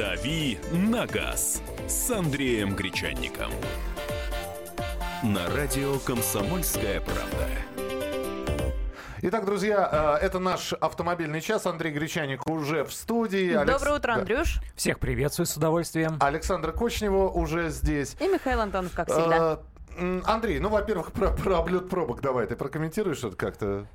«Дави на газ» с Андреем Гречанником. На радио «Комсомольская правда». Итак, друзья, э, это наш автомобильный час. Андрей Гречаник уже в студии. Алекс... Доброе утро, Андрюш. Всех приветствую с удовольствием. Александр Кочнева уже здесь. И Михаил Антонов, как всегда. Э, Андрей, ну, во-первых, про, про облет пробок давай. Ты прокомментируешь это как-то?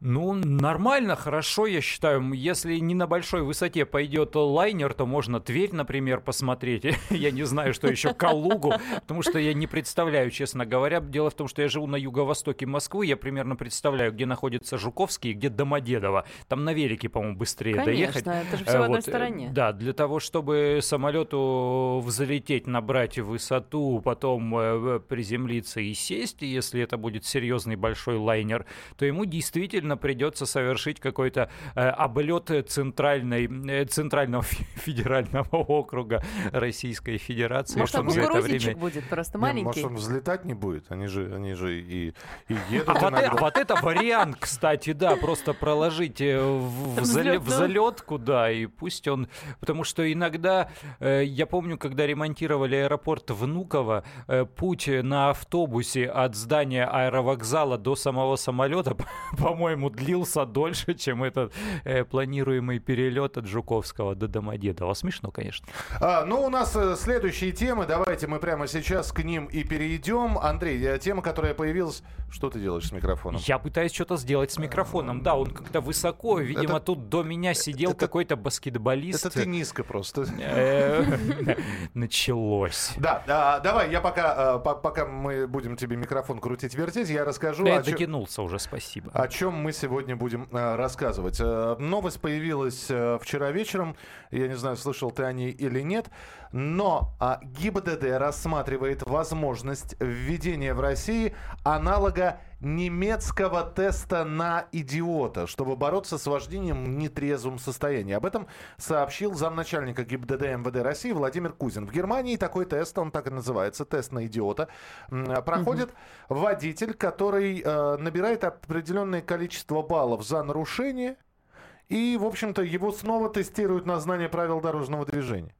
Ну, нормально, хорошо, я считаю. Если не на большой высоте пойдет лайнер, то можно Тверь, например, посмотреть. я не знаю, что еще Калугу, потому что я не представляю, честно говоря. Дело в том, что я живу на юго-востоке Москвы, я примерно представляю, где находится Жуковский, где Домодедово. Там на велике, по-моему, быстрее Конечно, доехать. это же все в одной э, стороне. Да, для того, чтобы самолету взлететь, набрать высоту, потом э, приземлиться и сесть, если это будет серьезный большой лайнер, то ему действительно обязательно придется совершить какой-то э, облет центральной, э, центрального федерального округа Российской Федерации. Может, там это время... будет просто маленький? может, он взлетать не будет? Они же, они же и, и едут а вот, это, вот это вариант, кстати, да, просто проложить э, в, в, залет, в залетку, да, и пусть он... Потому что иногда, э, я помню, когда ремонтировали аэропорт Внуково, э, путь на автобусе от здания аэровокзала до самого самолета, по-моему, по-моему, длился дольше, чем этот э, планируемый перелет от Жуковского до Домодедова. Смешно, конечно. А, ну, у нас э, следующие темы. Давайте мы прямо сейчас к ним и перейдем. Андрей, э, тема, которая появилась... Что ты делаешь с микрофоном? Я пытаюсь что-то сделать с микрофоном. Да, он как-то высоко. Видимо, это... тут до меня сидел это... какой-то баскетболист. Это ты низко просто. Началось. Да, давай, я пока, пока мы будем тебе микрофон крутить-вертеть, я расскажу... Я дотянулся уже, спасибо. О чем мы мы сегодня будем э, рассказывать. Э, новость появилась э, вчера вечером. Я не знаю, слышал ты о ней или нет. Но а, ГИБДД рассматривает возможность введения в России аналога немецкого теста на идиота, чтобы бороться с вождением в нетрезвом состоянии. Об этом сообщил замначальника ГИБДД МВД России Владимир Кузин. В Германии такой тест, он так и называется, тест на идиота, проходит угу. водитель, который э, набирает определенное количество баллов за нарушение, и, в общем-то, его снова тестируют на знание правил дорожного движения.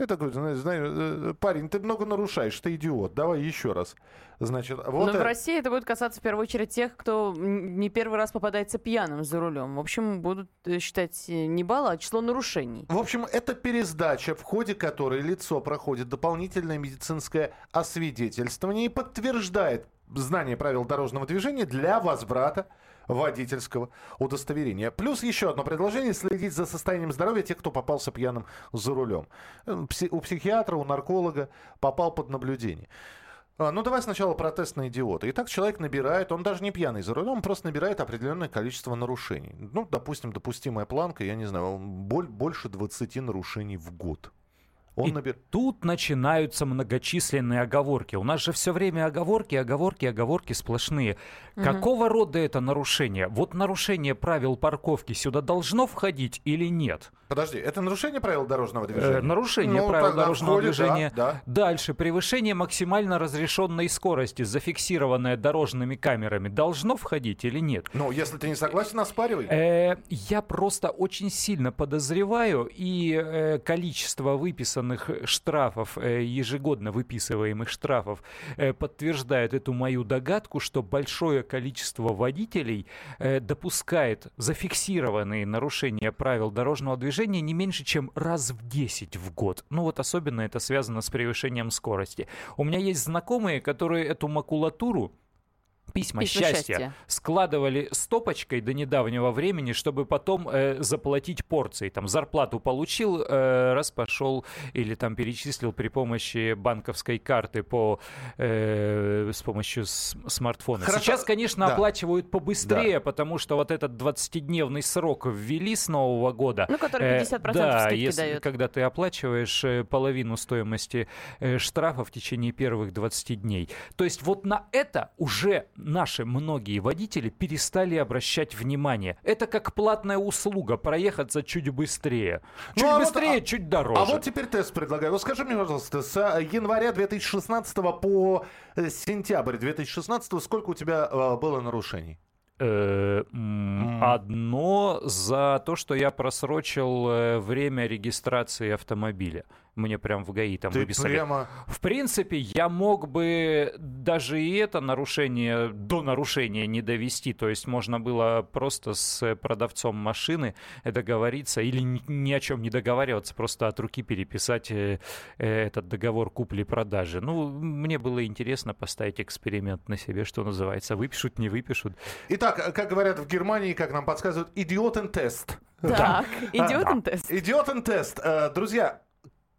Я такой, знаешь, знаешь, парень, ты много нарушаешь, ты идиот, давай еще раз. Значит, вот Но это... в России это будет касаться в первую очередь тех, кто не первый раз попадается пьяным за рулем. В общем, будут э, считать э, не баллы, а число нарушений. В общем, это пересдача, в ходе которой лицо проходит дополнительное медицинское освидетельствование и подтверждает знание правил дорожного движения для возврата водительского удостоверения. Плюс еще одно предложение – следить за состоянием здоровья тех, кто попался пьяным за рулем. Э, у психиатра, у нарколога попал под наблюдение. А, ну, давай сначала про тест на идиота. Итак, человек набирает, он даже не пьяный за рулем, он просто набирает определенное количество нарушений. Ну, допустим, допустимая планка, я не знаю, больше 20 нарушений в год. Он и набер... тут начинаются многочисленные оговорки. У нас же все время оговорки, оговорки, оговорки сплошные. Угу. Какого рода это нарушение? Вот нарушение правил парковки сюда должно входить или нет? Подожди, это нарушение правил дорожного движения? Э, нарушение ну, правил дорожного входит, движения. Да, да. Дальше. Превышение максимально разрешенной скорости, зафиксированное дорожными камерами, должно входить или нет? Ну, если ты не согласен, оспаривай. Э, я просто очень сильно подозреваю, и э, количество выписанных штрафов, э, ежегодно выписываемых штрафов, э, подтверждает эту мою догадку, что большое количество водителей э, допускает зафиксированные нарушения правил дорожного движения движения не меньше, чем раз в 10 в год. Ну вот особенно это связано с превышением скорости. У меня есть знакомые, которые эту макулатуру письма, письма счастья, счастья складывали стопочкой до недавнего времени, чтобы потом э, заплатить порции. Там зарплату получил, э, раз пошел или там перечислил при помощи банковской карты по э, с помощью с, смартфона. Хорошо. Сейчас, конечно, да. оплачивают побыстрее, да. потому что вот этот 20-дневный срок ввели с Нового года. Ну, который 50% э, да, если, дает. когда ты оплачиваешь э, половину стоимости э, штрафа в течение первых 20 дней. То есть вот на это уже наши многие водители перестали обращать внимание. Это как платная услуга, проехаться чуть быстрее. Чуть ну, а быстрее, вот, чуть дороже. А вот теперь тест предлагаю. Вот скажи мне, пожалуйста, с января 2016 по сентябрь 2016 сколько у тебя э, было нарушений? Э, Одно за то, что я просрочил э, время регистрации автомобиля мне прям в ГАИ там Ты выписали. прямо... В принципе, я мог бы даже и это нарушение до нарушения не довести. То есть можно было просто с продавцом машины договориться или ни, о чем не договариваться, просто от руки переписать э, э, этот договор купли-продажи. Ну, мне было интересно поставить эксперимент на себе, что называется. Выпишут, не выпишут. Итак, как говорят в Германии, как нам подсказывают, идиотен тест. Так, идиотен тест. Идиотен тест. Э, Друзья, э,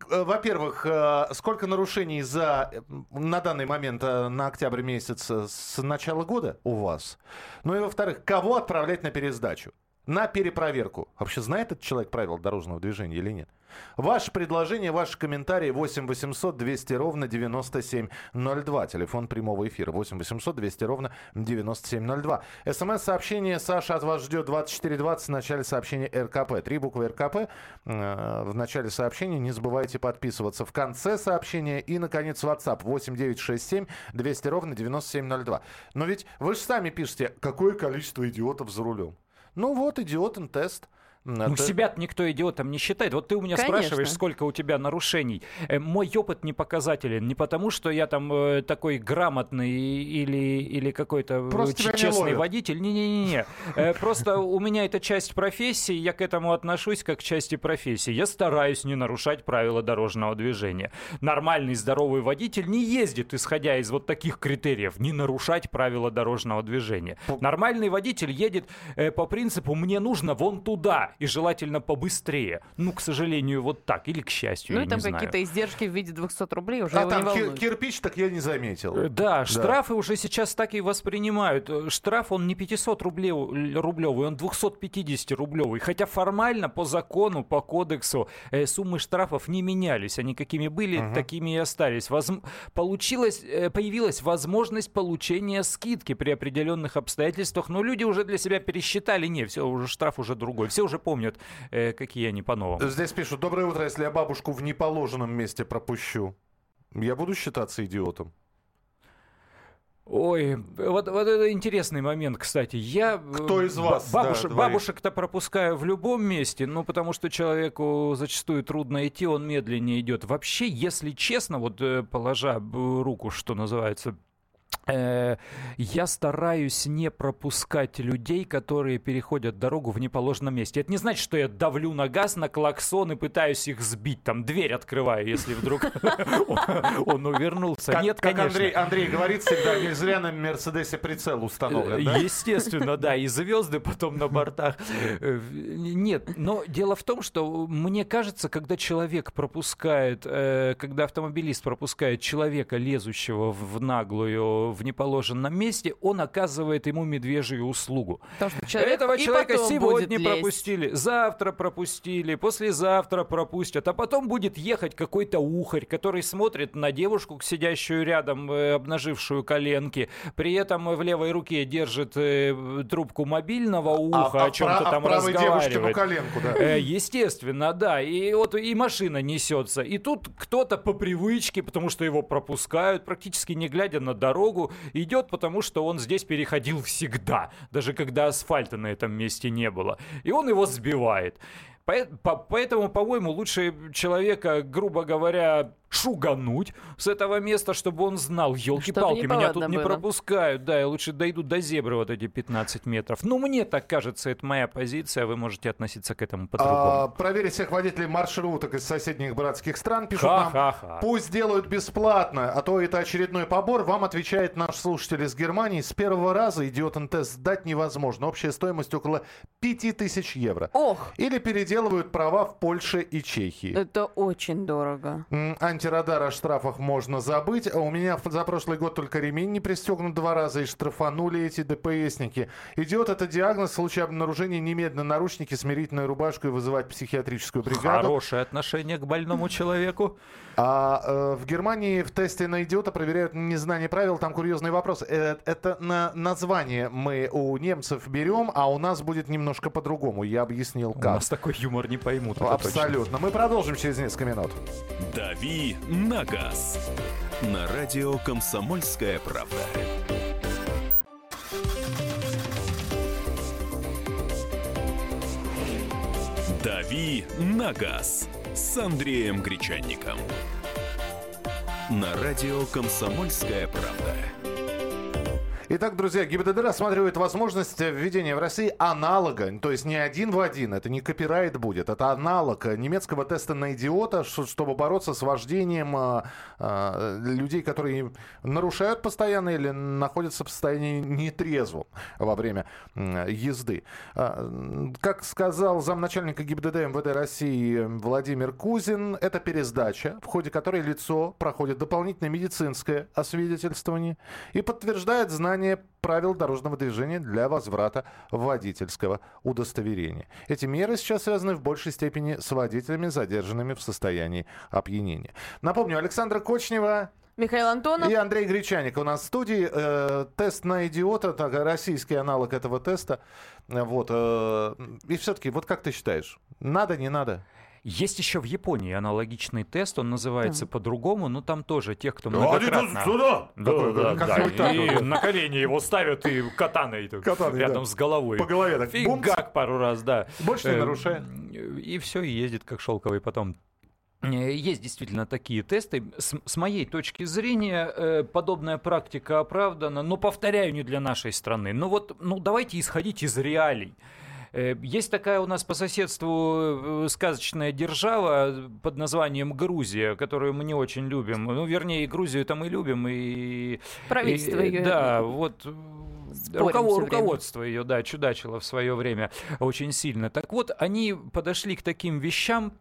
во-первых, э, сколько нарушений за э, на данный момент э, на октябрь месяц э, с начала года у вас? Ну и во-вторых, кого отправлять на пересдачу? На перепроверку. Вообще знает этот человек правила дорожного движения или нет? Ваше предложение, ваши комментарии 8 800 200 ровно 9702. Телефон прямого эфира 8 800 200 ровно 9702. СМС-сообщение Саша от вас ждет 2420 в начале сообщения РКП. Три буквы РКП э, в начале сообщения. Не забывайте подписываться в конце сообщения. И, наконец, WhatsApp 8 967 200 ровно 9702. Но ведь вы же сами пишете, какое количество идиотов за рулем. Ну вот, идиотен тест. Ну, себя никто идиотом не считает. Вот ты у меня Конечно. спрашиваешь, сколько у тебя нарушений. Э, мой опыт не показателен. Не потому, что я там э, такой грамотный или, или какой-то э, Просто не честный ловят. водитель. Не-не-не. Э, Просто у меня это часть профессии, я к этому отношусь как к части профессии. Я стараюсь не нарушать правила дорожного движения. Нормальный, здоровый водитель не ездит, исходя из вот таких критериев. Не нарушать правила дорожного движения. Нормальный водитель едет э, по принципу «мне нужно вон туда» и желательно побыстрее. Ну, к сожалению, вот так. Или к счастью, Ну я и там не знаю. какие-то издержки в виде 200 рублей уже А его не там волнуют. кирпич, так я не заметил. Э, Да, штрафы уже сейчас так и воспринимают. Э, Штраф, он не 500 рублей, рублевый, он 250 рублевый. Хотя формально, по закону, по кодексу, э, суммы штрафов не менялись. Они какими были, такими и остались. Возм- Получилось, э, появилась возможность получения скидки при определенных обстоятельствах, но люди уже для себя пересчитали, не, все, уже штраф уже другой. Все уже помнят, э, какие они по-новому. Здесь пишут, доброе утро, если я бабушку в неположенном месте пропущу, я буду считаться идиотом. Ой, вот, вот это интересный момент, кстати. Я э, Кто из вас, да, бабушек, двоих? бабушек-то пропускаю в любом месте, ну потому что человеку зачастую трудно идти, он медленнее идет. Вообще, если честно, вот э, положа руку, что называется. Э, я стараюсь не пропускать людей, которые переходят дорогу в неположенном месте. Это не значит, что я давлю на газ, на клаксон и пытаюсь их сбить. Там дверь открываю, если вдруг он увернулся. Нет, конечно. Андрей, говорит всегда, не зря на Мерседесе прицел установлен? Естественно, да, и звезды потом на бортах. Э, Нет, но дело в том, что мне кажется, когда человек пропускает, э, когда автомобилист пропускает человека, лезущего в наглую, в неположенном месте, он оказывает ему медвежью услугу. Потому что человек Этого человека сегодня будет лезть. пропустили, завтра пропустили, послезавтра пропустят, а потом будет ехать какой-то ухарь, который смотрит на девушку, сидящую рядом, э, обнажившую коленки, при этом в левой руке держит э, трубку мобильного уха, а о чем-то а там девушкину разговаривает. коленку, да. Э, Естественно, да. И вот и машина несется. И тут кто-то по привычке, потому что его пропускают, практически не глядя на дорогу, идет, потому что он здесь переходил всегда, даже когда асфальта на этом месте не было. И он его сбивает. Поэтому, по-моему, лучше человека, грубо говоря, шугануть с этого места, чтобы он знал, елки-палки, меня тут неповадно не было. пропускают, да, я лучше дойду до зебры вот эти 15 метров. Ну, мне так кажется, это моя позиция, вы можете относиться к этому А, по-другому. проверить всех водителей маршруток из соседних братских стран. Пишут нам, Ха-ха-ха. пусть делают бесплатно, а то это очередной побор. Вам отвечает наш слушатель из Германии. С первого раза идиотен тест сдать невозможно. Общая стоимость около 5000 евро. Ох, Или переделывают права в Польше и Чехии. это очень дорого. Антирадар о штрафах можно забыть. А у меня за прошлый год только ремень не пристегнут два раза и штрафанули эти ДПСники. Идет это диагноз в случае обнаружения немедленно наручники, смирительную рубашку и вызывать психиатрическую бригаду. Хорошее отношение к больному человеку. А э, в Германии в тесте на идиота проверяют незнание правил. Там курьезный вопрос. Э, это на название мы у немцев берем, а у нас будет немножко по-другому. Я объяснил У как. нас такой юмор не поймут. Абсолютно. Мы продолжим через несколько минут. «Дави на газ» на радио «Комсомольская правда». «Дави на газ» с Андреем Гречанником. На радио «Комсомольская правда». Итак, друзья, ГИБДД рассматривает возможность введения в России аналога, то есть не один в один, это не копирайт будет, это аналог немецкого теста на идиота, чтобы бороться с вождением а, а, людей, которые нарушают постоянно или находятся в состоянии нетрезвом во время езды. А, как сказал замначальника ГИБДД МВД России Владимир Кузин, это пересдача, в ходе которой лицо проходит дополнительное медицинское освидетельствование и подтверждает знание знание правил дорожного движения для возврата водительского удостоверения. Эти меры сейчас связаны в большей степени с водителями, задержанными в состоянии опьянения. Напомню, Александра Кочнева, Михаил Антонов. И Андрей Гречаник у нас в студии. Э, тест на идиота, так, российский аналог этого теста. Вот, э, и все-таки, вот как ты считаешь, надо, не надо? Есть еще в Японии аналогичный тест, он называется да. по-другому, но там тоже тех, кто многократно... сюда! Да, Такой, да, да, да. И на колени его ставят и катаной, катаной рядом да. с головой. По голове так. Фигак пару раз, да. Больше не эм, нарушая. И все, и ездит как шелковый потом. Э, есть действительно такие тесты. С, с моей точки зрения, э, подобная практика оправдана, но, повторяю, не для нашей страны. Но вот, ну, давайте исходить из реалий. Э, есть такая у нас по соседству э, сказочная держава под названием Грузия, которую мы не очень любим. Ну, вернее, Грузию это мы любим. И, Правительство и, ее. Да, вот Руков... руководство ее, да, чудачило в свое время очень сильно. Так вот, они подошли к таким вещам,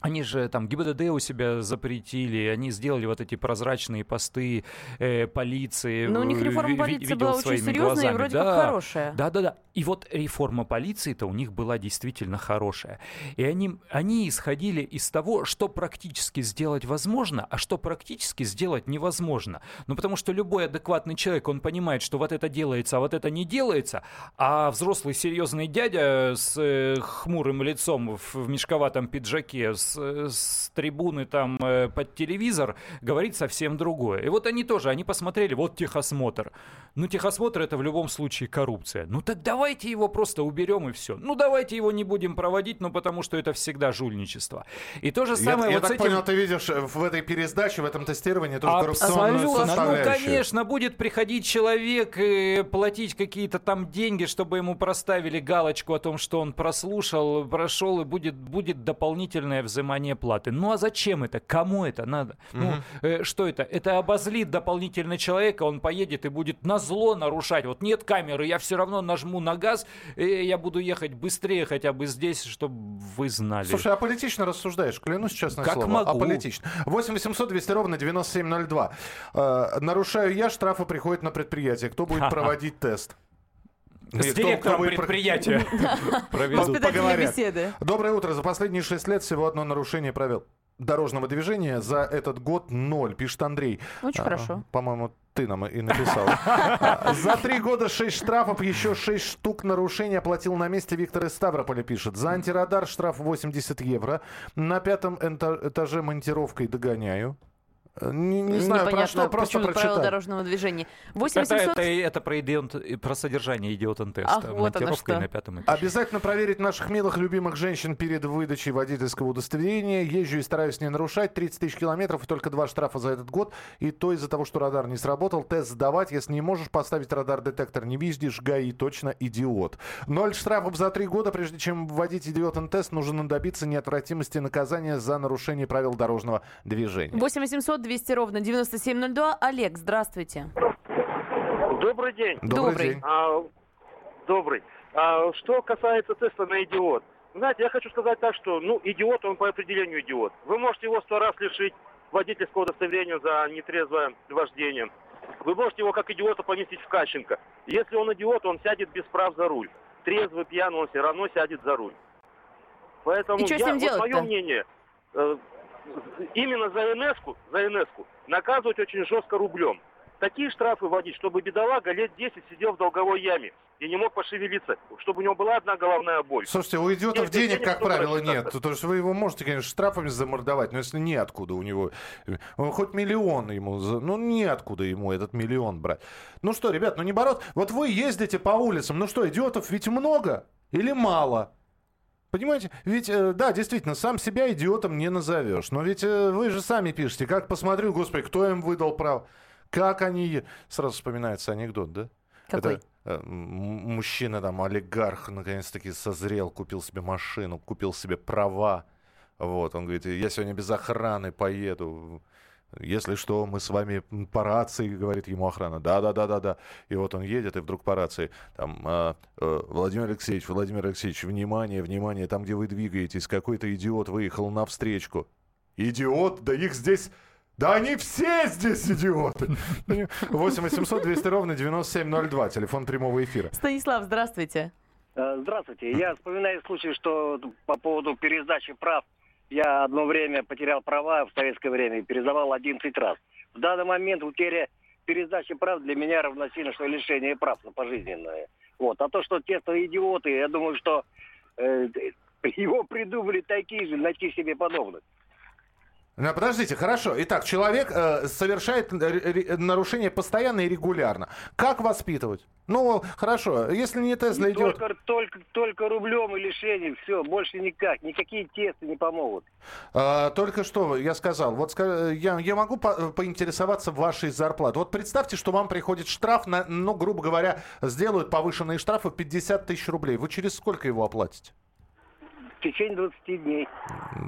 они же там ГИБДД у себя запретили, они сделали вот эти прозрачные посты э, полиции. Но ну, у них реформа полиции была очень серьезная глазами. и вроде да, как хорошая. Да, да, да. И вот реформа полиции-то у них была действительно хорошая. И они, они исходили из того, что практически сделать возможно, а что практически сделать невозможно. Ну, потому что любой адекватный человек, он понимает, что вот это делается, а вот это не делается, а взрослый серьезный дядя с э, хмурым лицом в, в мешковатом пиджаке, с с, трибуны там э, под телевизор говорит совсем другое. И вот они тоже, они посмотрели, вот техосмотр. Ну, техосмотр это в любом случае коррупция. Ну, так давайте его просто уберем и все. Ну, давайте его не будем проводить, ну, потому что это всегда жульничество. И то же самое я, вот я так этим... понял, ты видишь э, в этой пересдаче, в этом тестировании тоже коррупционную Ну, конечно, будет приходить человек и платить какие-то там деньги, чтобы ему проставили галочку о том, что он прослушал, прошел, и будет, будет дополнительное взаимодействие взимание платы. Ну а зачем это? Кому это надо? Угу. Ну, э, что это? Это обозлит дополнительно человека, он поедет и будет на зло нарушать. Вот нет камеры, я все равно нажму на газ, и я буду ехать быстрее хотя бы здесь, чтобы вы знали. Слушай, а политично рассуждаешь, клянусь честное как слово. Могу. Аполитично. 8 800 200 ровно 9702. Э, нарушаю я, штрафы приходят на предприятие. Кто будет проводить тест? С директором предприятия проведут. беседы. Доброе утро. За последние шесть лет всего одно нарушение провел дорожного движения за этот год ноль, пишет Андрей. Очень а, хорошо. По-моему, ты нам и написал. За три года шесть штрафов, еще шесть штук нарушений оплатил на месте Виктор из Ставрополя пишет. За антирадар штраф 80 евро. На пятом этаже монтировкой догоняю. Не, не знаю, Непонятно, про что, просто прочитать. правила дорожного движения. 8800... Это, это, это про, идиот, про содержание идиотен-теста. Ах, вот Монтировкой на пятом этаже. Обязательно проверить наших милых любимых женщин перед выдачей водительского удостоверения. Езжу и стараюсь не нарушать. 30 тысяч километров и только два штрафа за этот год. И то из-за того, что радар не сработал. Тест сдавать. Если не можешь поставить радар-детектор, не видишь, ГАИ точно идиот. Ноль штрафов за три года. Прежде чем вводить идиотен-тест, нужно добиться неотвратимости наказания за нарушение правил дорожного движения. 8800 200 ровно 9702. Олег, здравствуйте. Добрый день. Добрый, добрый. день. А, добрый. А, что касается теста на идиот. Знаете, я хочу сказать так, что, ну, идиот, он по определению идиот. Вы можете его сто раз лишить водительского удостоверения за нетрезвое вождение. Вы можете его как идиота поместить в Кащенко. Если он идиот, он сядет без прав за руль. Трезвый, пьяный, он все равно сядет за руль. Поэтому И что я, с ним вот мое мнение, э, именно за НС-ку, за НС наказывать очень жестко рублем. Такие штрафы вводить, чтобы бедолага лет 10 сидел в долговой яме и не мог пошевелиться, чтобы у него была одна головная боль. Слушайте, у идиотов денег, денег, как правило, нет. То есть вы его можете, конечно, штрафами замордовать, но если неоткуда у него, хоть миллион ему, ну неоткуда ему этот миллион брать. Ну что, ребят, ну не бороться. Вот вы ездите по улицам, ну что, идиотов ведь много или мало? Понимаете? Ведь, э, да, действительно, сам себя идиотом не назовешь. Но ведь э, вы же сами пишете, как посмотрю, господи, кто им выдал право? Как они... Сразу вспоминается анекдот, да? Какой? Это, э, мужчина, там, олигарх, наконец-таки созрел, купил себе машину, купил себе права. Вот, он говорит, я сегодня без охраны поеду. Если что, мы с вами по рации, говорит ему охрана. Да, да, да, да, да. И вот он едет, и вдруг по рации там а, э, Владимир Алексеевич, Владимир Алексеевич, внимание, внимание, там, где вы двигаетесь, какой-то идиот выехал на встречку. Идиот? Да их здесь. Да они все здесь идиоты! 8 800 200 ровно 9702, телефон прямого эфира. Станислав, здравствуйте. Э, Здравствуйте. Я вспоминаю случай, что по поводу пересдачи прав. Я одно время потерял права в советское время и пересдавал 11 раз. В данный момент утеря пересдачи прав для меня равносильно, что лишение прав на пожизненное. Вот. А то, что те, кто идиоты, я думаю, что э, его придумали такие же, найти себе подобных. Ну, подождите, хорошо. Итак, человек э, совершает нарушение постоянно и регулярно. Как воспитывать? Ну, хорошо, если не Тесла идет... Только, только, только рублем и лишением, все, больше никак. Никакие тесты не помогут. А, только что я сказал, вот ска- я, я могу по- поинтересоваться вашей зарплатой. Вот представьте, что вам приходит штраф, на, ну, грубо говоря, сделают повышенные штрафы 50 тысяч рублей. Вы через сколько его оплатите? В течение 20 дней.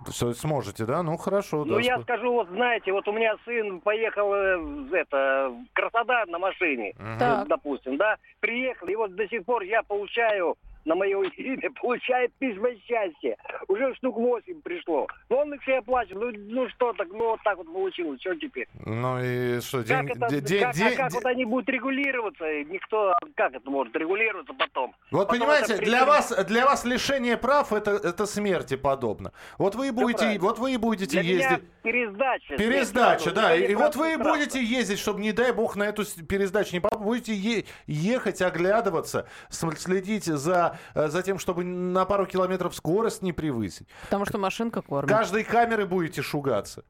Сможете, да? Ну, хорошо. Ну, да, я скажу, вот знаете, вот у меня сын поехал э, в это, в Краснодар на машине, вот, допустим, да, приехал, и вот до сих пор я получаю на мое имя, получаю письма счастья. Уже штук 8 пришло. Но он их все оплачивает. Ну, ну что так, ну вот так вот получилось. Что теперь? Ну и что, Как, день- это, де- де- как, а де- как де- вот они будут регулироваться? Никто, как это может регулироваться потом? Вот Потом понимаете, это для вас, для вас лишение прав это, это смерти подобно. Вот вы и будете, правильно. вот вы и будете Для ездить. пересдача. Пересдача, да. И, и вот вы и будете ездить, чтобы, не дай бог, на эту пересдачу не попасть. Будете е- ехать, оглядываться, следить за, за тем, чтобы на пару километров скорость не превысить. Потому что машинка кормит. Каждой камеры будете шугаться.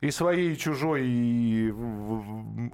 И своей, и чужой, и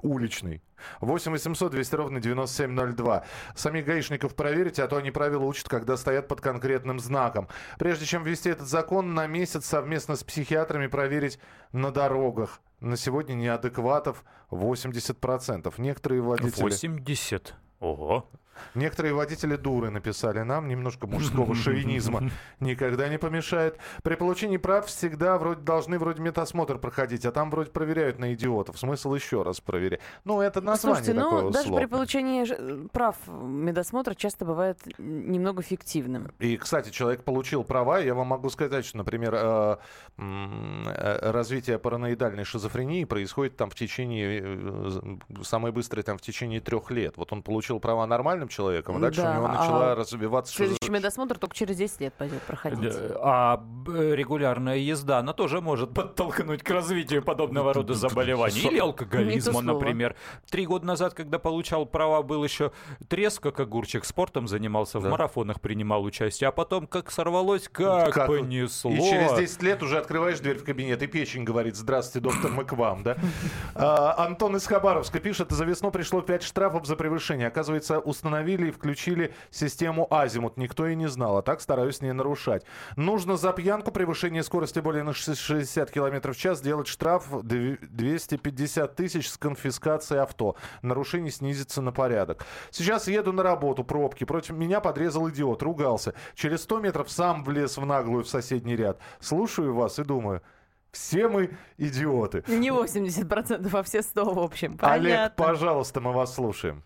уличной. 8 800 200 ровно 9702. Самих гаишников проверите, а то они правила учат, когда стоят под конкретным знаком. Прежде чем ввести этот закон, на месяц совместно с психиатрами проверить на дорогах. На сегодня неадекватов 80%. Некоторые водители... 80. Ого. Некоторые водители дуры написали нам, немножко мужского шовинизма никогда не помешает. При получении прав всегда вроде должны вроде медосмотр проходить, а там вроде проверяют на идиотов. Смысл еще раз проверять. Ну, это название Слушайте, такое ну даже при условное. получении прав медосмотра часто бывает немного фиктивным. И, кстати, человек получил права. Я вам могу сказать, что, например, э, э, развитие параноидальной шизофрении происходит там в течение, э, самое быстрое там в течение трех лет. Вот он получил права нормальным человеком, а дальше Да, у него а начала развиваться Следующий медосмотр только через 10 лет пойдет проходить. Э, А б- регулярная езда, она тоже может подтолкнуть к развитию подобного рода заболеваний. Или алкоголизма, например. Три года назад, когда получал права, был еще треск, как огурчик, спортом занимался, в Да. марафонах принимал участие. А потом, как сорвалось, как, Как- понесло. И через 10 лет уже открываешь дверь в кабинет, и печень говорит, здравствуйте, доктор, мы к вам, да? А, Антон из Хабаровска пишет, за весну пришло 5 штрафов за превышение. Оказывается, установили и включили систему Азимут. Никто и не знал, а так стараюсь не нарушать. Нужно за пьянку, превышение скорости более на 60 км в час, сделать штраф дв- 250 тысяч с конфискацией авто. Нарушение снизится на порядок. Сейчас еду на работу, пробки. Против меня подрезал идиот, ругался. Через 100 метров сам влез в наглую в соседний ряд. Слушаю вас и думаю, все мы идиоты. Не 80%, а все 100 в общем. Олег, Понятно. пожалуйста, мы вас слушаем.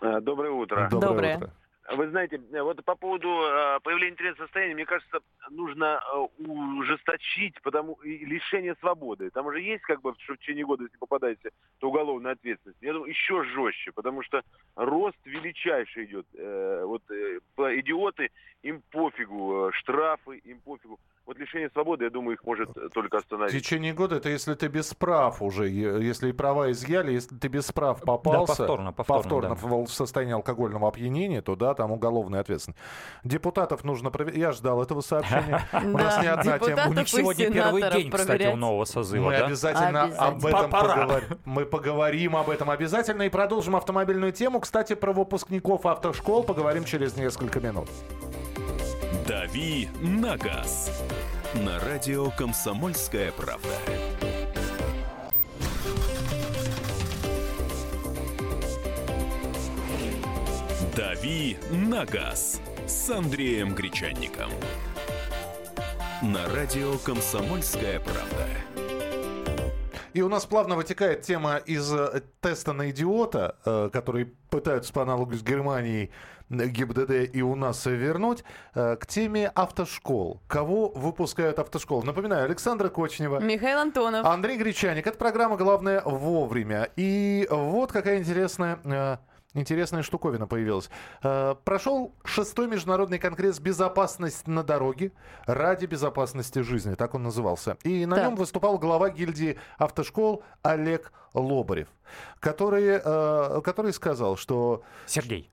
Э, Доброе утро. Доброе. утро. Вы знаете, э, вот по поводу э, появления интернет состояния, мне кажется, нужно ужесточить потому лишение свободы. Там уже есть как бы что в течение года, если попадаете, то уголовная ответственность. Я думаю, еще жестче, потому что рост величайший идет. Вот идиоты, им пофигу, штрафы, им пофигу. Вот лишение свободы, я думаю, их может э, только В остановить. течение года это если ты без прав уже, если и права изъяли, если ты без прав попался, повторно, повторно, да. в в состоянии алкогольного опьянения, то да, там уголовная ответственность. Депутатов нужно проверять. Я ждал этого сообщения. У нас Да, не одна тема. У них сегодня первый день, кстати, у нового созыва, Мы да? обязательно, об этом поговорим. Мы поговорим об этом обязательно и продолжим автомобильную тему. Кстати, про выпускников автошкол поговорим через несколько минут. «Дави на газ» на радио «Комсомольская правда». «Дави на газ» с Андреем Гречанником. На радио «Комсомольская правда». И у нас плавно вытекает тема из э, теста на идиота, э, который пытаются по аналогу с Германией э, ГИБДД и у нас вернуть, к теме автошкол. Кого выпускают автошколы? Напоминаю, Александра Кочнева. Михаил Антонов. Андрей Гречаник. Это программа «Главное вовремя». И вот какая интересная... э, Интересная штуковина появилась. Э, Прошел шестой международный конгресс «Безопасность на дороге» ради безопасности жизни, так он назывался. И на Так. нем выступал глава гильдии автошкол Олег Лобарев, который, э, который сказал, что Сергей.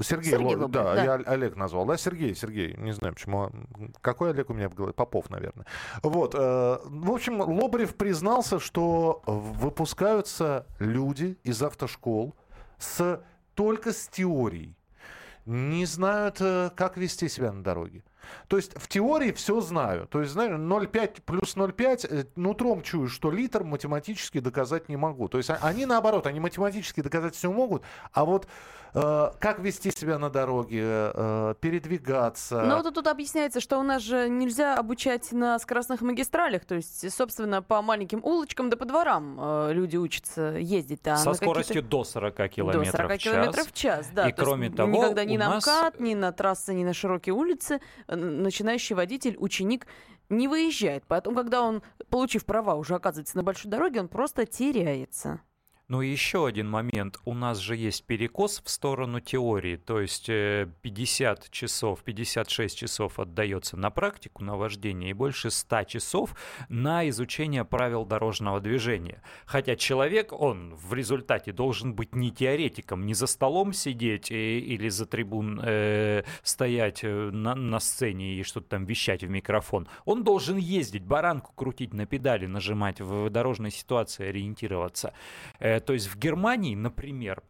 Сергей, Сергей Ло- Лобарев, да, да. я Олег назвал, да, Сергей, Сергей, не знаю почему, какой Олег у меня в голове, Попов, наверное. Вот, э, в общем, Лобарев признался, что выпускаются люди из автошкол с только с теорией, не знают, э, как вести себя на дороге. То есть в теории все знаю. То есть, знаешь, 0,5 плюс 0,5, э, нутром чую, что литр математически доказать не могу. То есть а- они наоборот, они математически доказать все могут, а вот как вести себя на дороге, э, передвигаться. Но вот тут объясняется, что у нас же нельзя обучать на скоростных магистралях, то есть, собственно, по маленьким улочкам да по дворам э, люди учатся ездить. А Со скоростью до 40 километров до 40 в час. километров в час, да. И То есть кроме того, никогда ни у на нас- МКАД, ни на трассы, ни на широкие улицы э, начинающий водитель, ученик не выезжает. Потом, когда он, получив права, уже оказывается на большой дороге, он просто теряется. Ну и еще один момент. У нас же есть перекос в сторону теории. То есть э, 50 часов, 56 часов отдается на практику, на вождение, и больше 100 часов на изучение правил дорожного движения. Хотя человек, он в результате должен быть не теоретиком, не за столом сидеть и- или за трибун э, стоять э, на, на сцене и что-то там вещать в микрофон. Он должен ездить, баранку крутить на педали, нажимать в дорожной ситуации, ориентироваться. Э, То есть в Германии, например,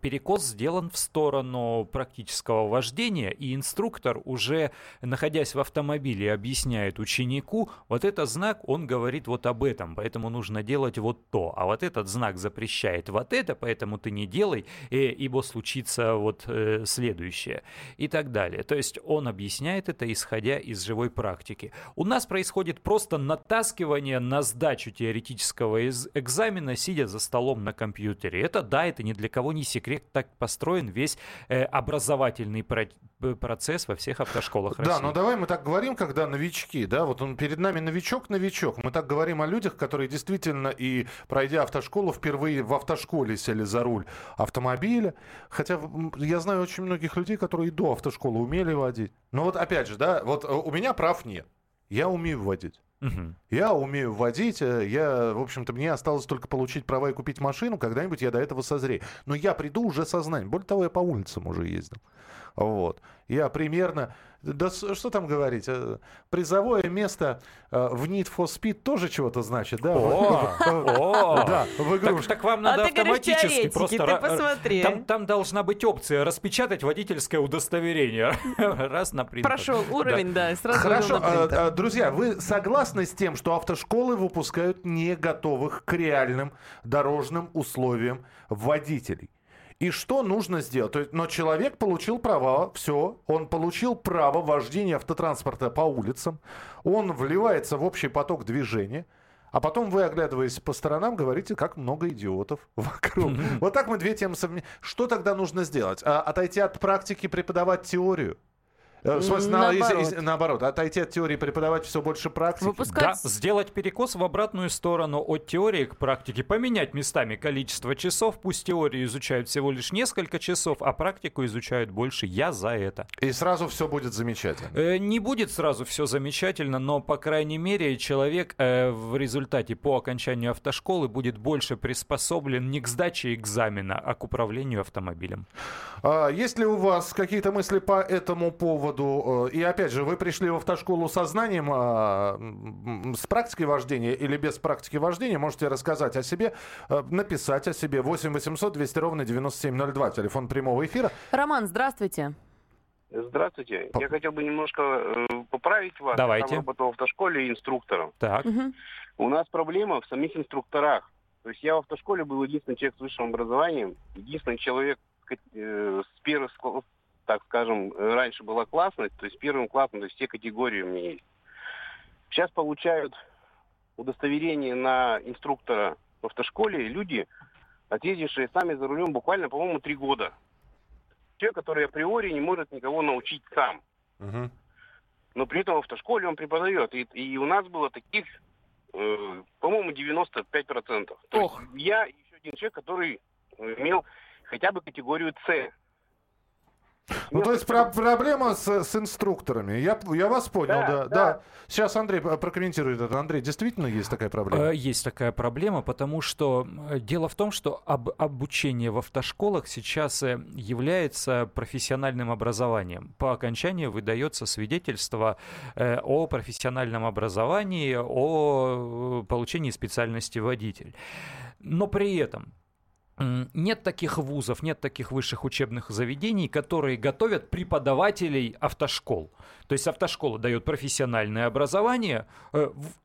перекос сделан в сторону практического вождения, и инструктор уже, находясь в автомобиле, объясняет ученику, вот этот знак, он говорит вот об этом, поэтому нужно делать вот то, а вот этот знак запрещает вот это, поэтому ты не делай, э, ибо случится вот э, следующее, и так далее. То есть он объясняет это, исходя из живой практики. У нас происходит просто натаскивание на сдачу теоретического экзамена, сидя за столом на компьютере. Это да, это ни для кого не секрет, так построен весь э, образовательный про- э, процесс во всех автошколах Да, России. но давай мы так говорим, когда новички, да, вот он перед нами новичок-новичок. Мы так говорим о людях, которые действительно и пройдя автошколу, впервые в автошколе сели за руль автомобиля. Хотя я знаю очень многих людей, которые и до автошколы умели водить. Но вот опять же, да, вот э, у меня прав нет. Я умею водить. Мгм. Я умею водить, э, я, в общем-то, мне осталось только получить права и купить машину, когда-нибудь я до этого созрею. Но я приду уже со. Более того, я по улицам уже ездил. Вот. Я примерно... Да что там говорить? э, Призовое место э, в Need for Speed тоже чего-то значит, да? О, о. Да, в Так, игрушке. так вам А надо говоришь, автоматически просто... ты ра- посмотри. Там, там должна быть опция распечатать водительское удостоверение. Раз на принтер. Прошел уровень, да, сразу Хорошо, а, а, друзья, вы согласны с тем, что автошколы выпускают не готовых к реальным дорожным условиям водителей? И что нужно сделать? То есть, но человек получил права, все, он получил право вождения автотранспорта по улицам, он вливается в общий поток движения, а потом вы, оглядываясь по сторонам, говорите, как много идиотов вокруг. Вот так мы две темы совместим. Что тогда нужно сделать? А, Отойти от практики, преподавать теорию? Э, В смысле, на- из- Наоборот. из- наоборот, отойти от теории, преподавать все больше практики. Да, Выпускать сделать перекос в обратную сторону от теории к практике, поменять местами количество часов, пусть теорию изучают всего лишь несколько часов, а практику изучают больше. Я за это. И сразу все будет замечательно. Э, Не будет сразу все замечательно, но, по крайней мере, человек э, в результате по окончанию автошколы будет больше приспособлен не к сдаче экзамена, а к управлению автомобилем. А, Есть ли у вас какие-то мысли по этому поводу? Э, И опять же, вы пришли в автошколу со знанием, а, с практикой вождения или без практики вождения? Можете рассказать о себе, э, написать о себе. 8 800 200 ровно 9702, телефон прямого эфира. Роман, здравствуйте. Здравствуйте. Я хотел бы немножко э, поправить вас. Давайте. Я работал в автошколе инструктором. Так. Мгм. У нас проблема в самих инструкторах. То есть я в автошколе был единственный человек с высшим образованием, единственный человек э, с первых, так скажем, раньше была классность, то есть первым классом, то есть все категории у меня есть. Сейчас получают удостоверение на инструктора в автошколе люди, отъездившие сами за рулем буквально, по-моему, три года. Человек, который априори не может никого научить сам. Мгм. но при этом в автошколе он преподает. И, и у нас было таких, э, по-моему, 95%. То Ох. есть я и еще один человек, который имел хотя бы категорию С. Ну, то есть про- проблема с, с инструкторами. Я, я вас понял, да, Да, да. да. Сейчас Андрей п- прокомментирует это. Андрей, действительно есть такая проблема? Э, Есть такая проблема, потому что э, дело в том, что об- обучение в автошколах сейчас э, является профессиональным образованием. По окончании выдается свидетельство э, о профессиональном образовании, о э, получении специальности водитель. Но при этом нет таких вузов, нет таких высших учебных заведений, которые готовят преподавателей автошкол. То есть автошкола дает профессиональное образование.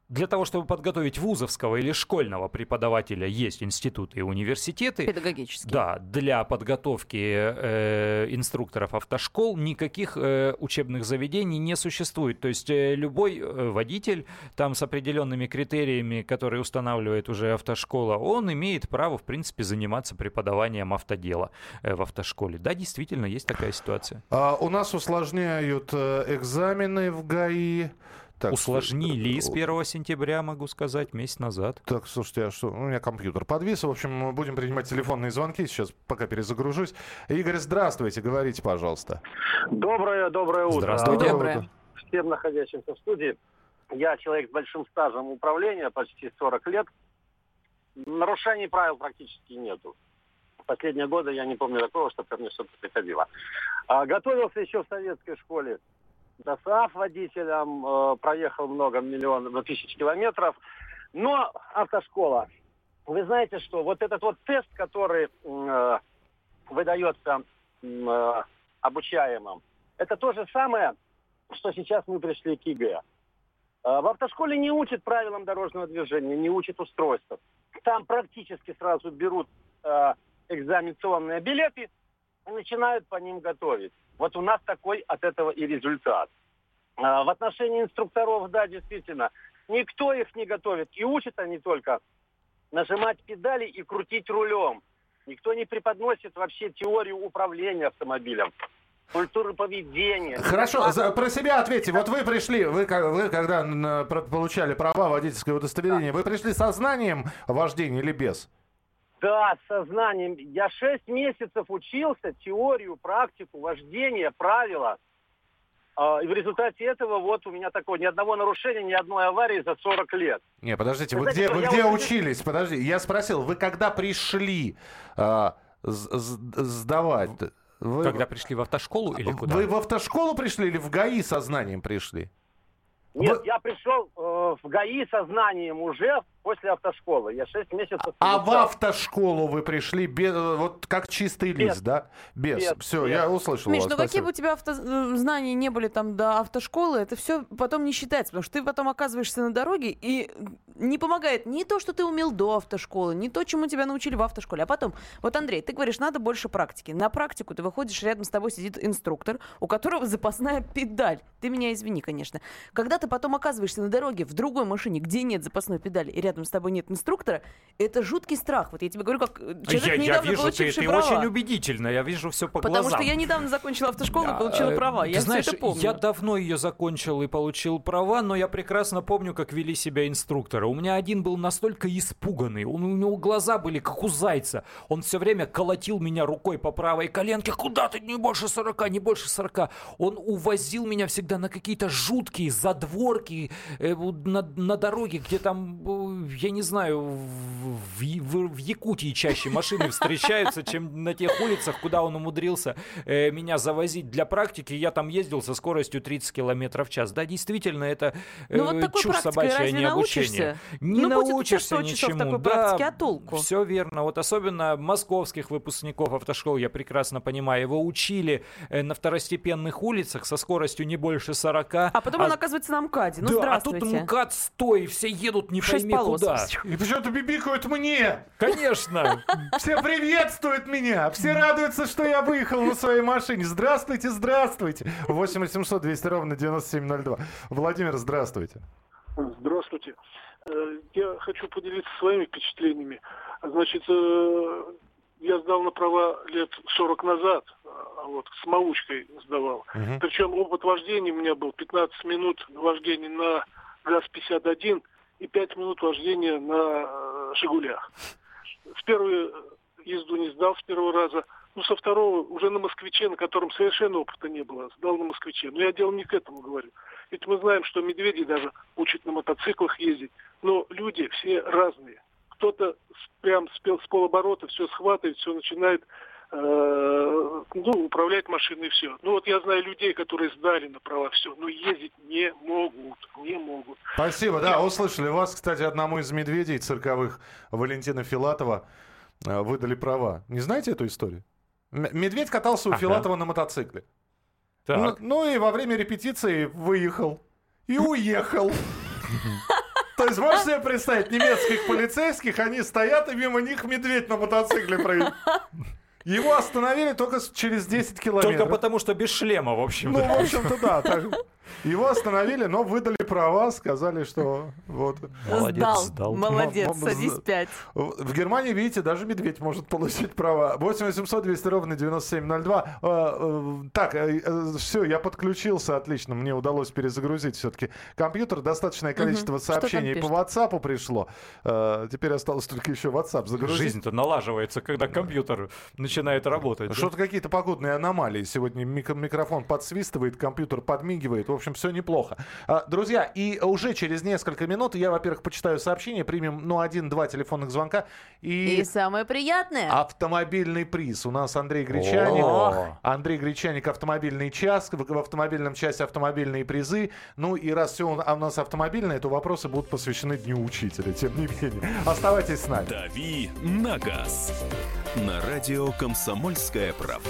Для того, чтобы подготовить вузовского или школьного преподавателя, есть институты и университеты. Педагогический. Да, для подготовки э, инструкторов автошкол никаких э, учебных заведений не существует. То есть э, любой э, водитель там с определенными критериями, которые устанавливает уже автошкола, он имеет право, в принципе, заниматься преподаванием автодела э, в автошколе. Да, действительно, есть такая ситуация. А, у нас усложняют э, экзамены в ГАИ. Так, Усложнили с э, 1 сентября, могу сказать, месяц назад. Так, слушайте, а что? У меня компьютер подвис. В общем, мы будем принимать телефонные звонки сейчас, пока перезагружусь. Игорь, здравствуйте, говорите, пожалуйста. Доброе, доброе утро. Здравствуйте. Доброе. Всем находящимся в студии. Я человек с большим стажем управления, почти 40 лет. Нарушений правил практически нету. Последние годы я не помню такого, чтобы ко мне что-то приходило. А, готовился еще в советской школе. До САФ водителем, э, проехал много миллионов, ну, тысяч километров. Но автошкола. Вы знаете, что вот этот вот тест, который э, выдается э, обучаемым, это то же самое, что сейчас мы пришли к ЕГЭ. В автошколе не учат правилам дорожного движения, не учат устройств. Там практически сразу берут э, экзаменационные билеты и начинают по ним готовить. Вот у нас такой от этого и результат. А, В отношении инструкторов, да, действительно, никто их не готовит. И учат они только нажимать педали и крутить рулем. Никто не преподносит вообще теорию управления автомобилем, культуру поведения. Хорошо, за- про себя ответьте. Вот вы пришли, вы, вы когда получали права водительское удостоверение, вы пришли со знанием вождения или без? Да, с сознанием. Я шесть месяцев учился, теорию, практику, вождение, правила. А, И в результате этого вот у меня такое ни одного нарушения, ни одной аварии за 40 лет. Не, подождите, вы Вы где, знаете, вы где вот- учились? Подожди, я спросил, вы когда пришли а, с- с- сдавать? Вы, Когда пришли в автошколу или куда? вы в автошколу пришли или в ГАИ со знанием пришли? Нет, Вы- я пришел э, в ГАИ со знанием уже после автошколы. Я шесть месяцев... А в автошколу вы пришли без, вот как чистый лист, Без. да? Без. Без, Все, без. я услышал Миш, вас. ну какие бы у тебя авто... э, знания не были там до автошколы, это все потом не считается, потому что ты потом оказываешься на дороге, и не помогает ни то, что ты умел до автошколы, ни то, чему тебя научили в автошколе. А потом, вот, Андрей, ты говоришь, надо больше практики. На практику ты выходишь, рядом с тобой сидит инструктор, у которого запасная педаль. Ты меня извини, конечно. Когда ты потом оказываешься на дороге в другой машине, где нет запасной педали, и рядом с тобой нет инструктора, это жуткий страх. Вот я тебе говорю, как э, человек, я, я недавно вижу, ты, получивший ты права. очень убедительно, я вижу все по Потому глазам. что я недавно закончила автошколу и А, получила э, права. ты Я знаешь, это помню. я давно ее закончил и получил права, но я прекрасно помню, как вели себя инструкторы. У меня один был настолько испуганный, он, у него глаза были как у зайца. Он все время колотил меня рукой по правой коленке. Куда ты? Не больше 40, не больше 40. Он увозил меня всегда на какие-то жуткие задворки э, на, на дороге, где там я не знаю, в, в- в Якутии чаще машины встречаются, чем на тех улицах, куда он умудрился э, меня завозить для практики. Я там ездил со скоростью 30 километров в час. Да, действительно, это э, Ну вот такой чушь собачья, а не обучение. Не Ну, будет научишься 100 часов ничему. такой да, практики, а толку? Все верно. Вот особенно московских выпускников автошкол, я прекрасно понимаю, его учили э, на второстепенных улицах со скоростью не больше 40. А потом он оказывается на МКАДе. Ну, да, а тут. МКАД стой, все едут не пойми полос. Куда. И почему-то бибикают мне. Конечно. Все приветствуют меня. Все радуются, что я выехал на своей машине. Здравствуйте, здравствуйте. 8 800 200 ровно 9702. Владимир, здравствуйте. Здравствуйте. Э, Я хочу поделиться своими впечатлениями. Значит, э, я сдал на права лет 40 назад, а вот с маучкой сдавал. Мгм. Причем опыт вождения у меня был 15 минут вождения на ГАЗ-51 и 5 минут вождения на э, «Жигулях». В первую езду не сдал с первого раза. Ну, со второго уже на «Москвиче», на котором совершенно опыта не было, сдал на «Москвиче». Но я дело не к этому говорю. Ведь мы знаем, что медведи даже учат на мотоциклах ездить. Но люди все разные. Кто-то прям с, с полоборота все схватывает, все начинает ну, управлять машиной и все. Ну вот я знаю людей, которые сдали на права все, но ездить не могут, не могут. Спасибо, да, услышали вас. Кстати, одному из медведей цирковых, Валентина Филатова, э, выдали права. Не знаете эту историю? Медведь катался у Ага. Филатова на мотоцикле. Ну, Так. ну и во время репетиции выехал. И уехал. То есть можешь себе представить, немецких полицейских, они стоят, и мимо них медведь на мотоцикле проедет. Его остановили только через 10 километров. Только потому, что без шлема, в общем. Ну, в общем-то, да. так. Его остановили, но выдали права, сказали, что вот. Молодец, Сдал. сдал. Молодец, М- м- садись пять. В Германии, видите, даже медведь может получить права. 8 800 200 ровно 9702. Э, э, Так, все, я подключился, отлично. Мне удалось перезагрузить все-таки компьютер. Достаточное количество там сообщений по? WhatsApp пришло. Э, Теперь осталось только еще WhatsApp загрузить. Жизнь-то налаживается, когда компьютер начинает работать. да? Что-то какие-то погодные аномалии. Сегодня мик- микрофон подсвистывает, компьютер подмигивает. В общем, все неплохо. А, Друзья, и уже через несколько минут я, во-первых, почитаю сообщение, примем, ну, один-два телефонных звонка. И, И самое приятное. автомобильный приз. У нас Андрей Гречаник. Андрей Гречаник, автомобильный час. В, в автомобильном часе автомобильные призы. Ну и раз все у нас автомобильное, то вопросы будут посвящены Дню Учителя. Тем не менее. Оставайтесь с нами. «Дави на газ» на радио «Комсомольская правда».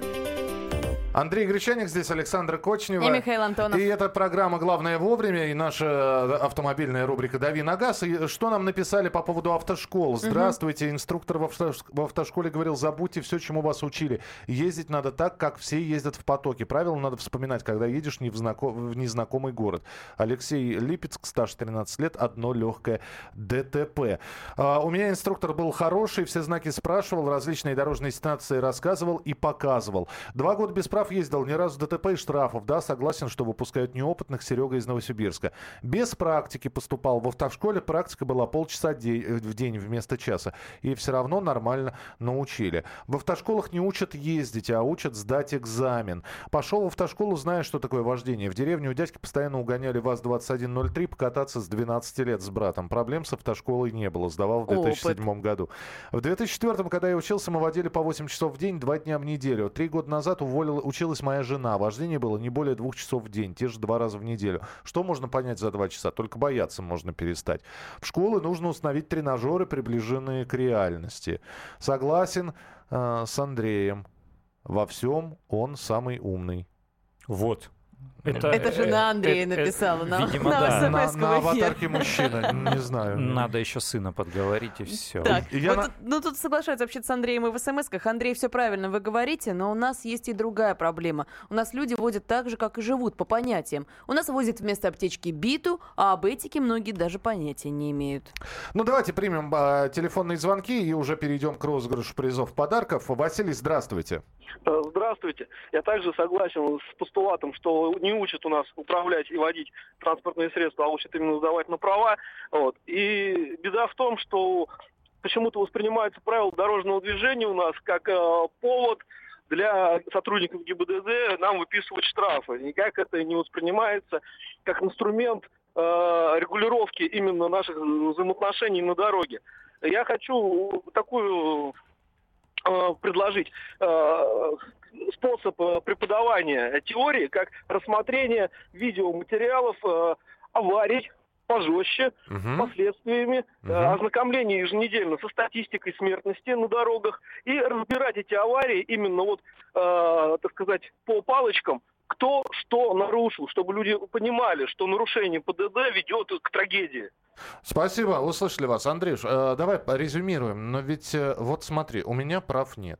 Андрей Гречаник, здесь Александра Кочнева. И Михаил Антонов. И это программа «Главное вовремя» и наша э, автомобильная рубрика «Дави на газ». И что нам написали по поводу автошкол? Здравствуйте, инструктор в авто- в автошколе говорил, забудьте все, чему вас учили. Ездить надо так, как все ездят в потоке. Правила надо вспоминать, когда едешь не в, знако- в незнакомый город. Алексей Липецк, стаж 13 лет, одно легкое ДТП. А, у меня инструктор был хороший, все знаки спрашивал, различные дорожные ситуации рассказывал и показывал. Два года без прав ездил, ни разу ДТП и штрафов. Да, согласен, что выпускают неопытных. Серега из Новосибирска. Без практики поступал. В автошколе практика была полчаса де- в день вместо часа. И все равно нормально научили. В автошколах не учат ездить, а учат сдать экзамен. Пошел в автошколу, зная, что такое вождение. В деревне у дядьки постоянно угоняли ВАЗ-2103 покататься с 12 лет с братом. Проблем с автошколой не было. Сдавал в Опыт. 2007 году. В 2004, когда я учился, мы водили по 8 часов в день, 2 дня в неделю. Три года назад уволила, училась моя жена. Вождение было не более двух часов в день, те же два раза в неделю. Что можно понять за два часа? Только бояться можно перестать. В школы нужно установить тренажеры, приближенные к реальности. Согласен э, с Андреем. Во всем он самый умный. Вот. Это жена э, Андрея э, э, написала нам Видимо, на да. На, на аватарке мужчина, не знаю. Надо еще сына подговорить и все. Так, Я вот на- тут- ну тут соглашаются вообще с Андреем и в смс-ках. Андрей, все правильно вы говорите, но у нас есть и другая проблема. У нас люди водят так же, как и живут, по понятиям. У нас возят вместо аптечки биту, а об этике многие даже понятия не имеют. Ну, давайте примем а, телефонные звонки и уже перейдем к розыгрышу призов подарков. Василий, здравствуйте. Э, Здравствуйте. Я также согласен с постулатом, что не учат у нас управлять и водить транспортные средства, а учат именно сдавать на права. Вот. И беда в том, что почему-то воспринимаются правила дорожного движения у нас как э, повод для сотрудников ГИБДД нам выписывать штрафы. Никак это не воспринимается как инструмент э, регулировки именно наших взаимоотношений на дороге. Я хочу такую предложить э, способ э, преподавания теории, как рассмотрение видеоматериалов э, аварий пожестче, с последствиями, э, ознакомление еженедельно со статистикой смертности на дорогах и разбирать эти аварии именно вот, э, так сказать, по палочкам, кто что нарушил, чтобы люди понимали, что нарушение ПДД ведет к трагедии. Спасибо, услышали вас. Андрюш, э, давай резюмируем. Но ведь э, вот смотри, у меня прав нет.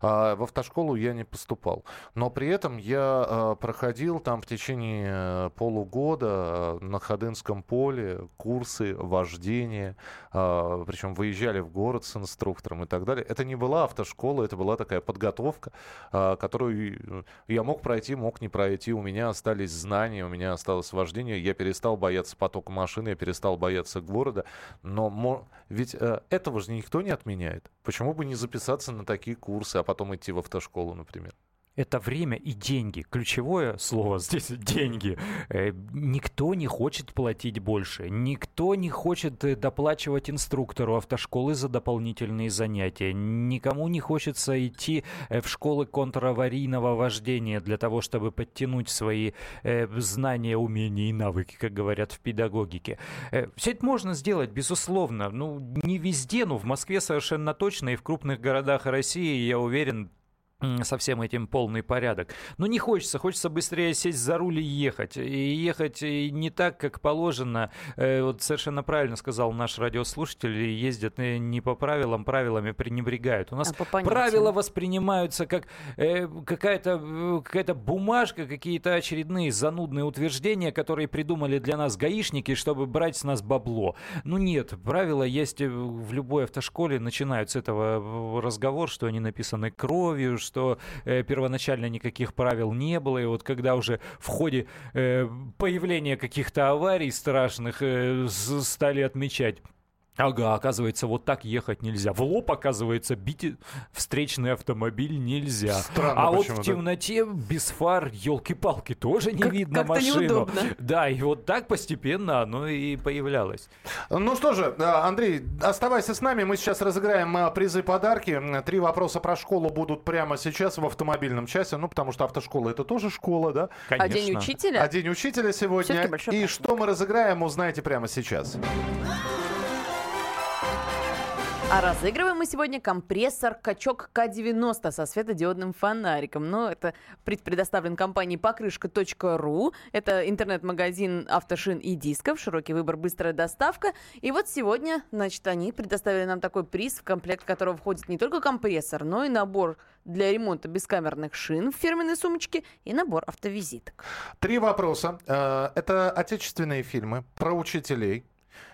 А, в автошколу я не поступал. Но при этом я э, проходил там в течение э, полугода э, на Ходынском поле курсы вождения. э, Причем выезжали в город с инструктором и так далее. Это не была автошкола, это была такая подготовка, которую я мог пройти, мог не пройти. У меня остались знания, у меня осталось вождение. Я перестал бояться потока машин, я перестал бояться города. Но ведь э, этого же никто не отменяет. Почему бы не записаться на такие курсы, а потом идти в автошколу, например? Это время и деньги. Ключевое слово здесь деньги. Э, Никто не хочет платить больше. Никто не хочет э, доплачивать инструктору автошколы за дополнительные занятия. Никому не хочется идти э, в школы контраварийного вождения для того, чтобы подтянуть свои знания, умения и навыки, как говорят в педагогике. Все это можно сделать, безусловно. Ну, не везде, но в Москве совершенно точно и в крупных городах России, я уверен, со всем этим полный порядок. Но не хочется, хочется быстрее сесть за руль и ехать. И ехать не так, как положено. Э, Вот совершенно правильно сказал наш радиослушатель, ездят э, не по правилам, правилами пренебрегают. У нас А правила воспринимаются как э, какая-то какая-то бумажка, какие-то очередные занудные утверждения, которые придумали для нас гаишники, чтобы брать с нас бабло. Ну нет, правила есть в любой автошколе. Начинают с этого разговор, что они написаны кровью, что э, первоначально никаких правил не было. И вот когда уже в ходе э, появления каких-то аварий страшных э, стали отмечать Ага, оказывается, вот так ехать нельзя. В лоб, оказывается, бить встречный автомобиль нельзя. Странно а вот в темноте без фар, елки-палки, тоже не Как- видно как-то машину. неудобно. Да, и вот так постепенно оно и появлялось. Ну что же, э, Андрей, оставайся с нами. Мы сейчас разыграем э, призы подарки. Три вопроса про школу будут прямо сейчас в автомобильном часе. Ну, потому что автошкола это тоже школа, да? Конечно. А день учителя? А день учителя сегодня. И праздник. что мы разыграем, узнаете прямо сейчас. А разыгрываем мы сегодня компрессор качок К-90 со светодиодным фонариком. Но это пред- предоставлен компанией покрышка.ру. Это интернет-магазин автошин и дисков. Широкий выбор, быстрая доставка. И вот сегодня, значит, они предоставили нам такой приз, в комплект которого входит не только компрессор, но и набор для ремонта бескамерных шин в фирменной сумочке и набор автовизиток. Три вопроса. Э, Это отечественные фильмы про учителей.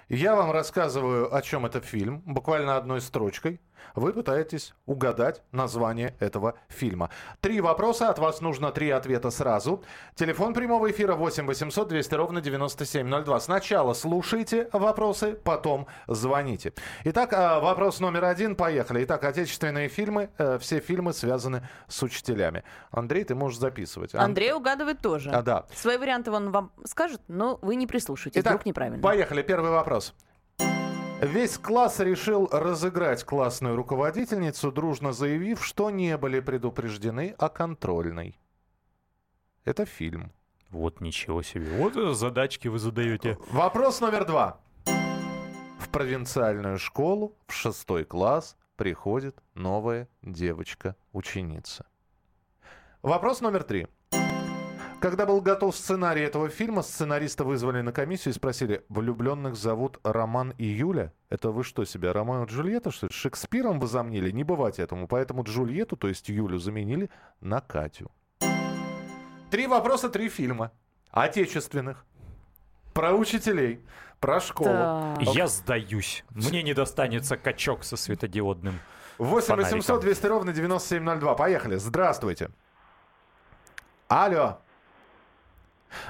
Я вам рассказываю, о чем это фильм, буквально одной строчкой. Вы пытаетесь угадать название этого фильма. Три вопроса, от вас нужно три ответа сразу. Телефон прямого эфира 8 800 200 ровно 9702. Сначала слушайте вопросы, потом звоните. Итак, а, вопрос номер один, поехали. Итак, отечественные фильмы, э, все фильмы связаны с учителями. Андрей, ты можешь записывать. Ан- Андрей угадывает тоже. А, да. Свои варианты он вам скажет, но вы не прислушайтесь, Итак, вдруг неправильно. поехали. Первый вопрос. Весь класс решил разыграть классную руководительницу, дружно заявив, что не были предупреждены о контрольной. Это фильм. Вот ничего себе. Вот э, задачки вы задаете. Вопрос номер два. В провинциальную школу в шестой класс приходит новая девочка-ученица. Вопрос номер три. Когда был готов сценарий этого фильма, сценариста вызвали на комиссию и спросили, влюбленных зовут Роман и Юля? Это вы что себя, Ромео и Джульетта, что ли? Шекспиром возомнили? Не бывать этому. Поэтому Джульетту, то есть Юлю, заменили на Катю. Три вопроса, три фильма. Отечественных. Про учителей. Про школу. Так. Я сдаюсь. Мне не достанется качок со светодиодным 8 800 фонариком. 200 ровно 9702. Поехали. Здравствуйте. Алло.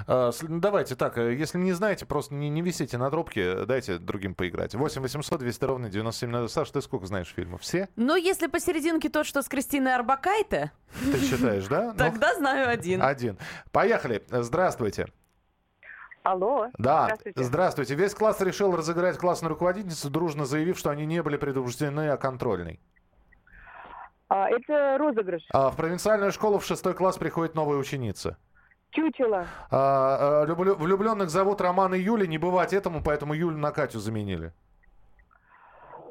Э, с- ну, Давайте так, э, если не знаете, просто не, не висите на трубке, дайте другим поиграть. 8 800 200 ровно 9702. Саш, ты сколько знаешь фильмов? Все? Но если посерединке тот, что с Кристиной Арбакайте, Ты считаешь, да? Ну, тогда знаю один. Один. Поехали. Э, Здравствуйте. Алло. Да, Здравствуйте. здравствуйте. Весь класс решил разыграть классную руководительницу, дружно заявив, что они не были предупреждены о контрольной. А, это розыгрыш. А в провинциальную школу в шестой класс приходит новая ученица. Чучело. А, а, влюбленных зовут Роман и Юля, не бывать этому, поэтому Юлю на Катю заменили.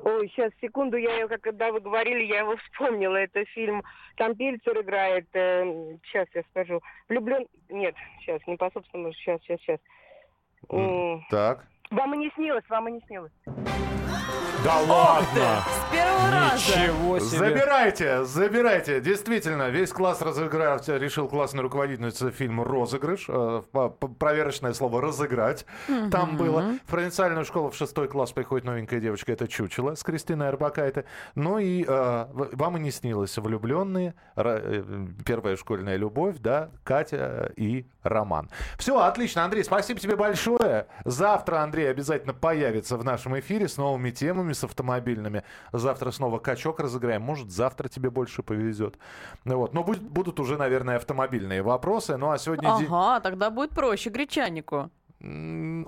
Ой, сейчас, секунду, я как когда вы говорили, я его вспомнила. Это фильм, там Пельцер играет. сейчас я скажу. Влюблен... Нет, сейчас, не по собственному, сейчас, сейчас, сейчас. Так. Вам и не снилось, вам и не снилось. Да ладно! С первого раза. Ничего себе. Забирайте, забирайте. Действительно, весь класс разыграл, решил классный руководительница фильм «Розыгрыш». Э, Проверочное слово «разыграть». Там было. В провинциальную школу в шестой класс приходит новенькая девочка. Это Чучело с Кристиной Арбакайте. Ну и э, вам и не снилось влюбленные. э, Первая школьная любовь, да, Катя и Роман. Все, отлично, Андрей, спасибо тебе большое. Завтра Андрей обязательно появится в нашем эфире с новыми темами, с автомобильными. Завтра снова качок разыграем. Может, завтра тебе больше повезет. Ну Вот. Но будет- будут уже, наверное, автомобильные вопросы. Ну а сегодня день- Ага, тогда будет проще гречанику. У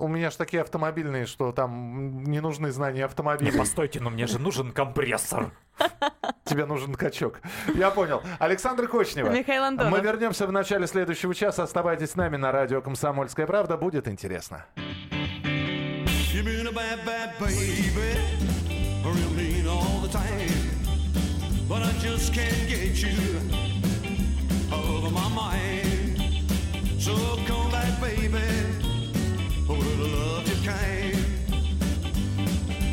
меня же такие автомобильные, что там не нужны знания Не, автомобилей. постойте, но мне же нужен компрессор. Тебе нужен качок. Я понял. Александр Кочнева. Михаил Антонов. Мы вернемся в начале следующего часа. Оставайтесь с нами на радио «Комсомольская правда». Будет интересно. You've been a bad, bad baby, But I just can't get you over my mind. So come back, baby, with a love you kind.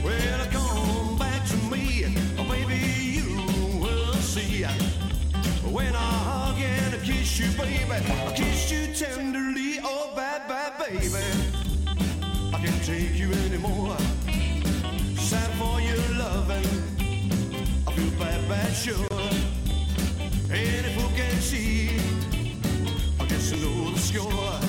Well, come back to me, oh, baby, you will see. When I hug and I kiss you, baby, I kiss you tenderly, oh, bad, bad baby. I can't take you anymore. Sad for your loving. Bad. And if who can see, I guess you know the score.